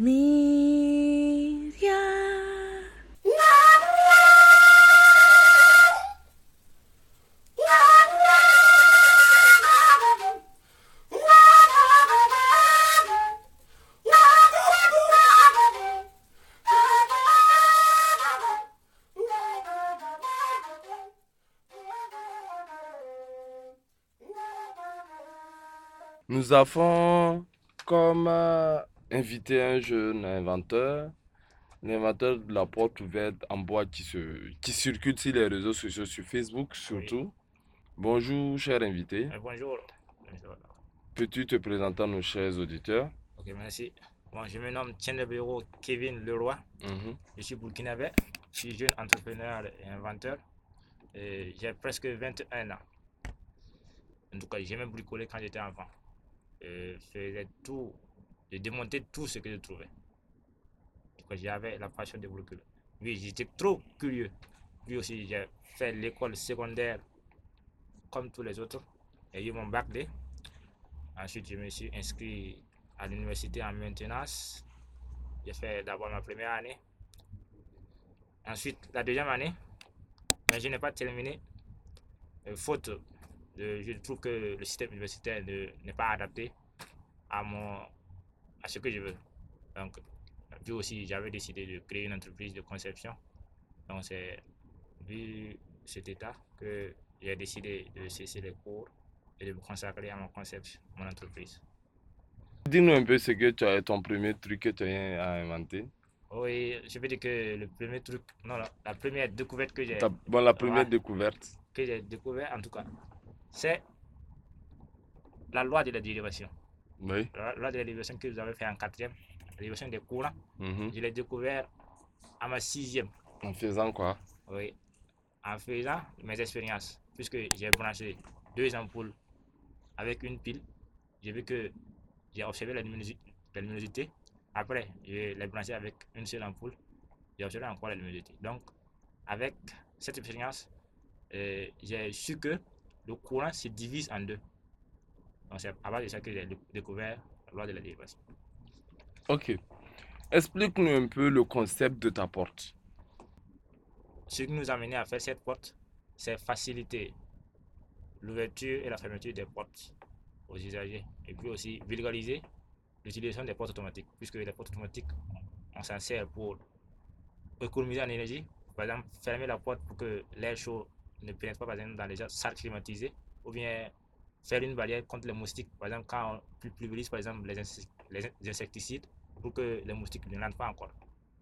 Nous avons comme invité un jeune inventeur, l'inventeur de la porte ouverte en bois qui, se, qui circule sur les réseaux sociaux, sur Facebook surtout. Bonjour, cher invité. Euh, bonjour. Bonjour. Peux-tu te présenter à nos chers auditeurs? Ok, merci. Bon, je me nomme Bureau Kevin Leroy. Mhm. Je suis burkinabé. Je suis jeune entrepreneur et inventeur. J'ai presque 21 ans. En tout cas, j'aimais bricoler quand j'étais enfant. Je faisais tout, je démontais tout ce que je trouvais. J'avais la passion de bricoler. Oui, j'étais trop curieux. Puis aussi, j'ai fait l'école secondaire comme tous les autres. J'ai eu mon bac D. Ensuite, je me suis inscrit à l'université en maintenance. J'ai fait d'abord ma première année. Ensuite, la deuxième année, mais je n'ai pas terminé. Euh, faute, de, je trouve que le système universitaire n'est pas adapté à, mon, ce que je veux. Donc, puis aussi, j'avais décidé de créer une entreprise de conception. Donc, c'est vu cet état que j'ai décidé de cesser les cours et de me consacrer à mon concept, mon entreprise. Dis-nous un peu ce que tu as, ton premier truc que tu as inventé. Oui, je peux dire que le premier truc, non, la, première découverte que j'ai. Bon, la première découverte. Que j'ai découvert en tout cas, c'est la loi de la dérivation. Oui. La loi de la dérivation que vous avez fait en quatrième, la dérivation des courants. Mhm. Je l'ai découvert à ma sixième. En faisant quoi? Oui, en faisant mes expériences, puisque j'ai branché deux ampoules avec une pile. J'ai vu que j'ai observé la luminosité. Après, je l'ai branché avec une seule ampoule. J'ai observé encore la luminosité. Donc, avec cette expérience, euh, j'ai su que le courant se divise en deux. Donc, c'est à base de ça que j'ai découvert la loi de la dérivation. Ok. Explique-nous un peu le concept de ta porte. Ce qui nous a mené à faire cette porte, c'est faciliter l'ouverture et la fermeture des portes aux usagers. Et puis aussi vulgariser l'utilisation des portes automatiques, puisque les portes automatiques, on s'en sert pour économiser en énergie. Par exemple, fermer la porte pour que l'air chaud ne pénètre pas par exemple, dans les salles climatisées, ou bien faire une barrière contre les moustiques. Par exemple, quand on pulvérise par exemple, les, insecticides pour que les moustiques ne rentrent pas encore.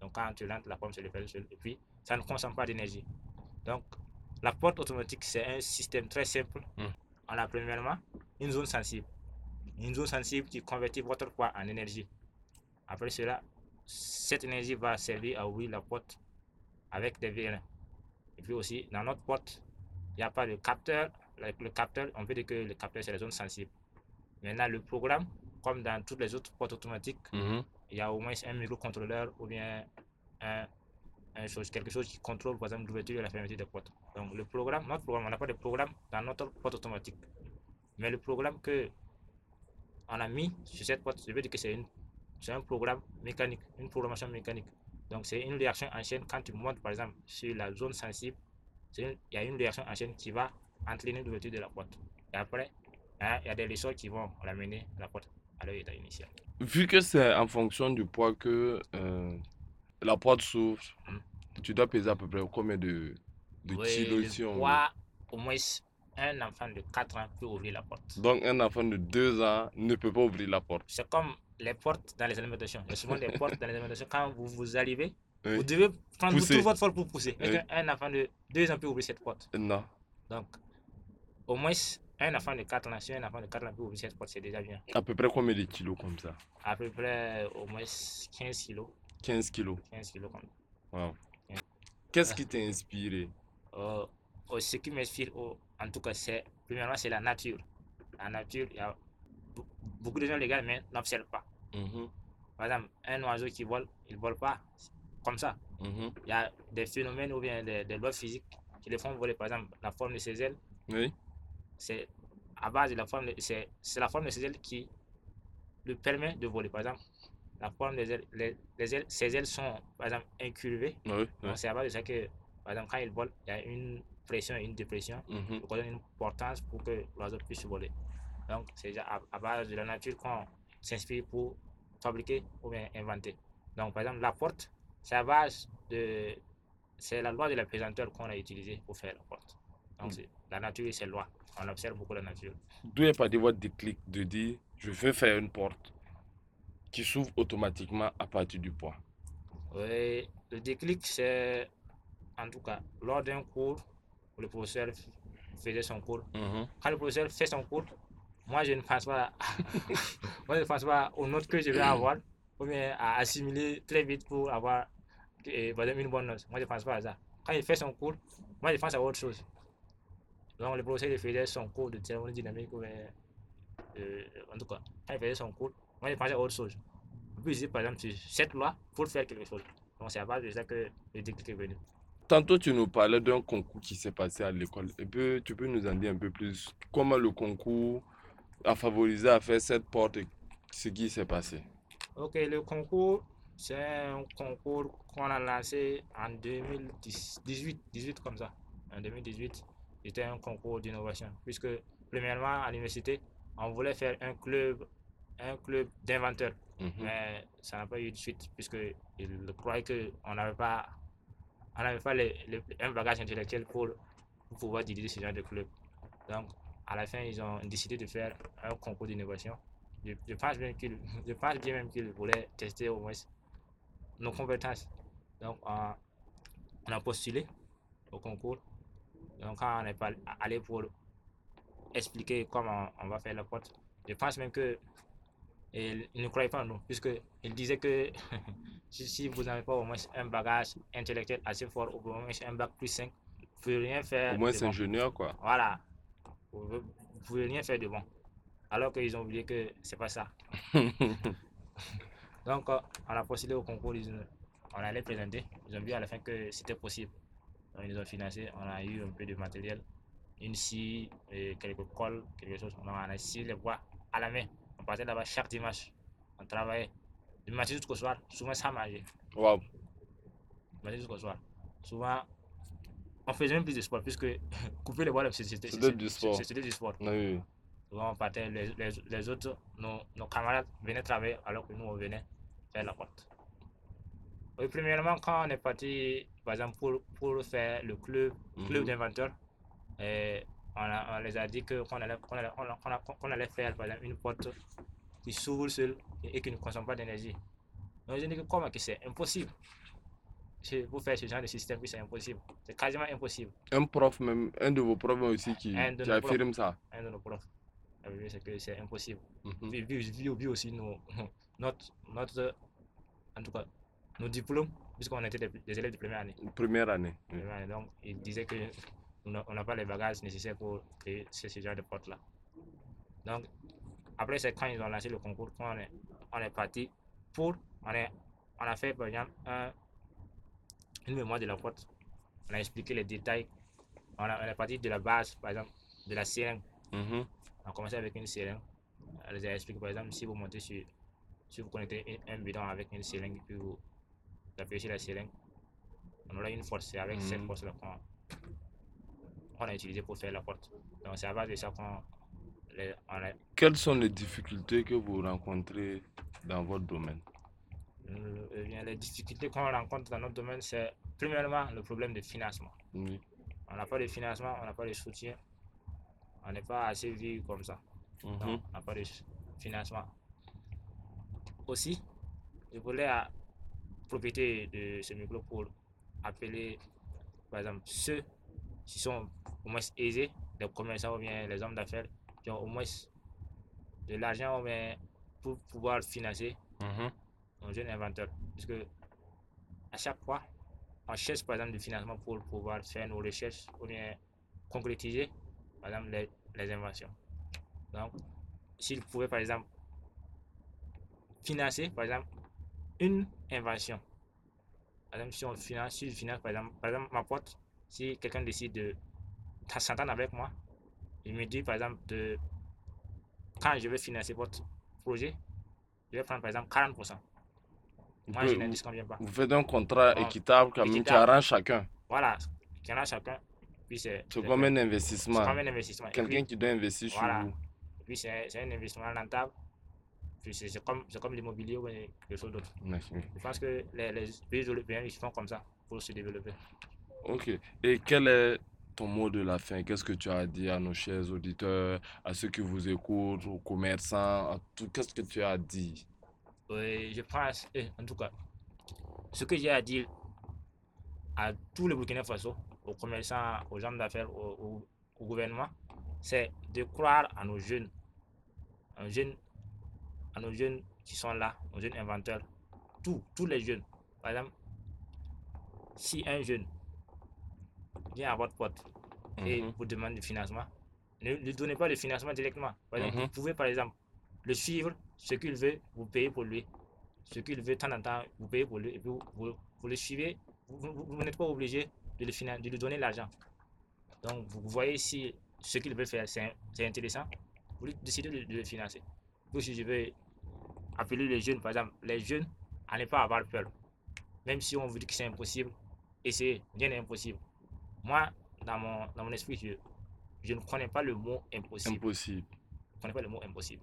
Donc quand tu rentres, la pomme se fait seule et puis ça ne consomme pas d'énergie. Donc la porte automatique, c'est un système très simple. Hmm. On a premièrement une zone sensible. Une zone sensible qui convertit votre poids en énergie. Après cela, cette énergie va servir à ouvrir la porte avec des vérins. Et puis aussi, dans notre porte, il n'y a pas de capteur. Le capteur, on veut dire que le capteur, c'est la zone sensible. Maintenant, le programme, comme dans toutes les autres portes automatiques, mhm. il y a au moins un microcontrôleur ou bien un, chose, quelque chose qui contrôle, par exemple, l'ouverture et la fermeture des portes. Donc, le programme, notre programme, on n'a pas de programme dans notre porte automatique. Mais le programme que on a mis sur cette porte, je veux dire que c'est un programme mécanique, une programmation mécanique. Donc, c'est une réaction en chaîne. Quand tu montes, par exemple, sur la zone sensible, il y a une réaction en chaîne qui va entraîner l'ouverture de la porte. Et après, hein, il y a des ressorts qui vont ramener la porte à l'état initial. Vu que c'est en fonction du poids que euh, la porte s'ouvre, hmm. tu dois peser à peu près combien de, de kilos si on poids, au moins un enfant de 4 ans peut ouvrir la porte. Donc un enfant de 2 ans ne peut pas ouvrir la porte. C'est comme les portes dans les alimentations. Il y a souvent des portes dans les alimentations. Quand vous, vous arrivez, vous devez prendre tout votre force pour pousser. Un enfant de 2 ans peut ouvrir cette porte. Non. Donc, au moins, un enfant de 4 ans, si un enfant de 4 ans peut ouvrir cette porte, c'est déjà bien. À peu près combien de kilos comme ça? À peu près au moins 15 kilos. 15 kilos 15 kilos comme ça. Wow. Qu'est-ce qui t'a inspiré? Euh, Ce qui m'inspire, oh, en tout cas, c'est premièrement, c'est la nature. La nature, il y a beaucoup de gens les gars, mais n'observent pas. Mhm. Par exemple, un oiseau qui vole, il ne vole pas comme ça. Mhm. Il y a des phénomènes ou bien des, lois physiques qui les font voler. Par exemple, la forme de ses ailes. Oui. C'est à base de la forme, c'est la forme de ses ailes qui lui permet de voler. Par exemple, la forme des ailes, les, les ailes, ses ailes sont, par exemple, incurvées. Oui, oui. Donc, c'est à base de ça que, par exemple, quand il vole, il y a une pression et une dépression Mhm. qui donne une portance pour que l'oiseau puisse voler. Donc, c'est à, à base de la nature qu'on s'inspire pour fabriquer ou bien inventer. Donc, par exemple, la porte, c'est à base de. C'est la loi de la pesanteur qu'on a utilisée pour faire la porte. Donc, Mm. c'est la nature et ses lois. On observe beaucoup la nature. D'où est parti votre déclic de dire je veux faire une porte qui s'ouvre automatiquement à partir du poids? Oui, le déclic, c'est en tout cas lors d'un cours où le professeur faisait son cours. Mhm. Quand le professeur fait son cours, moi je ne pense pas, moi, je ne pense pas aux notes que je vais avoir ou bien à assimiler très vite pour avoir eh, une bonne note. Moi je ne pense pas à ça. Quand il fait son cours, moi je pense à autre chose. Donc le professeur il faisait son cours de thermodynamique ou bien, euh, en tout cas, quand il faisait son cours, moi je pensais à autre chose. Puis par exemple cette loi pour faire quelque chose. Donc c'est à base de ça que le déclic est venu. Tantôt, tu nous parlais d'un concours qui s'est passé à l'école. Et puis, tu peux nous en dire un peu plus? Comment le concours a favorisé à faire cette porte et ce qui s'est passé? Ok, le concours, c'est un concours qu'on a lancé en 2018, 18 comme ça. En 2018, c'était un concours d'innovation. Puisque, premièrement, à l'université, on voulait faire un club, un club d'inventeurs. Mhm. Mais ça n'a pas eu de suite, puisqu'ils croyaient qu'on n'avait pas, on n'avait pas les- les- un bagage intellectuel pour, pour pouvoir diriger ce genre de club. Donc, à la fin, ils ont décidé de faire un concours d'innovation. Je, je pense bien qu'ils, je pense bien même qu'ils voulaient tester au moins nos compétences. Donc, on, on a postulé au concours. Donc, quand on est pas allé pour expliquer comment on va faire la porte, je pense même que ils ne croyaient pas en nous, puisqu'ils disaient que si, vous n'avez pas au moins un bagage intellectuel assez fort, ou au moins un bac plus 5, vous ne pouvez rien faire. Au moins, c'est bon. ingénieur, quoi. Voilà. Vous ne pouvez rien faire de bon. Alors qu'ils ont oublié que c'est pas ça. Donc, euh, on a postulé au concours, on allait présenter. Ils ont vu à la fin que c'était possible. Donc, ils nous ont financé. On a eu un peu de matériel, une scie, et quelques cols, quelque chose. On a scié les bois à la main. On partait là-bas chaque dimanche. On travaillait du matin jusqu'au soir, souvent sans manger. Waouh. Du matin jusqu'au soir. Souvent, on faisait même plus de sport, puisque couper les bois, c'était C'était du sport. c'était du sport. Oui. Souvent, on partait, les, les, les autres, nos, nos camarades venaient travailler alors que nous, on venait faire la porte. Oui, premièrement, quand on est parti, par exemple, pour, pour faire le club, club Mhm. d'inventeurs, eh, on, on les a dit qu'on allait, qu'on allait, qu'on allait faire, par exemple, une porte qui s'ouvre seule et, et qui ne consomme pas d'énergie. Donc, je dis que comment que c'est impossible? Pour faire ce genre de système, c'est impossible. C'est quasiment impossible. Un prof, même, un de vos profs aussi qui, qui profs. affirme ça. Un de nos profs vu, c'est que c'est impossible. Vu, vu, vu- vu aussi nos, notre, notre, en tout cas, nos diplômes, puisqu'on était des, élèves de première année. Première année. Première année. Donc, il disait que on n'a pas les bagages nécessaires pour créer ce, genre de porte-là. Donc, après, c'est quand ils ont lancé le concours qu'on est, on est parti pour, on, est, on a fait par exemple un- une mémoire de la porte. On a expliqué les détails. On, a- on est parti de la base, par exemple, de la seringue. Mhm. On a commencé avec une seringue. Elle les a expliqué, par exemple, si vous montez sur, si vous connectez un, un bidon avec une seringue, puis vous sur la seringue, on aura une force. C'est avec cette Mhm. force-là qu'on a utilisé pour faire la porte. Donc, c'est à base de ça qu'on les- on a, Quelles sont les difficultés que vous rencontrez dans votre domaine? Euh, eh bien, les difficultés qu'on rencontre dans notre domaine, c'est premièrement le problème de financement. On n'a pas de financement, on n'a pas de soutien, on n'est pas assez vu comme ça. Mhm. On n'a pas de financement. Aussi, je voulais ah, profiter de ce micro pour appeler, par exemple, ceux qui sont au moins aisés, les commerçants ou bien les hommes d'affaires, qui ont au moins de l'argent pour pouvoir financer Mhm. un jeune inventeur. Puisque à chaque fois, on cherche par exemple du financement pour pouvoir faire nos recherches ou bien concrétiser par exemple les, les inventions. Donc, s'il pouvait par exemple financer par exemple une invention. Par exemple, si on finance, si je finance par exemple, par exemple ma pote, si quelqu'un décide de s'entendre avec moi, il me dit par exemple de quand je vais financer votre projet, je vais prendre par exemple 40%. Vous, Moi, je ne pas. vous faites un contrat équitable quand même qui arrange chacun. Voilà, qu'il y en a chacun. C'est C'est c'est comme un C'est investissement. comme un investissement. Quelqu'un qui doit investir sur voilà. vous. puis c'est c'est un investissement rentable. C'est comme, comme l'immobilier ou quelque chose d'autre. Je pense que les, les pays européens, ils font comme ça pour se développer. Ok. Et quel est ton mot de la fin? Qu'est-ce que tu as à dire à nos chers auditeurs, à ceux qui vous écoutent, aux commerçants, à tout? Qu'est-ce que tu as à dire? Oui, je pense, eh, en tout cas, ce que j'ai à dire à tous les Burkina Faso, aux commerçants, aux gens d'affaires, au, au- au gouvernement, c'est de croire à nos jeunes, à nos jeunes, à nos jeunes qui sont là, nos jeunes inventeurs, tous, tous les jeunes. Par exemple, si un jeune vient à votre porte et Mhm. vous demande du financement, ne lui donnez pas le financement directement. Par exemple, Mhm. vous pouvez par exemple le suivre, ce qu'il veut, vous payez pour lui. Ce qu'il veut, temps en temps, vous payez pour lui, et puis vous, vous- vous le suivez. Vous, n'êtes pas obligé de, le finan- de lui donner l'argent. Donc, vous voyez si ce qu'il veut faire, c'est intéressant, vous décidez de, de le financer. Ou si je veux appeler les jeunes, par exemple, les jeunes, à ne pas avoir peur. Même si on vous dit que c'est impossible, essayez, rien n'est impossible. Moi, dans mon, dans mon esprit, je, je ne connais pas le mot impossible. Impossible. Je ne connais pas le mot impossible.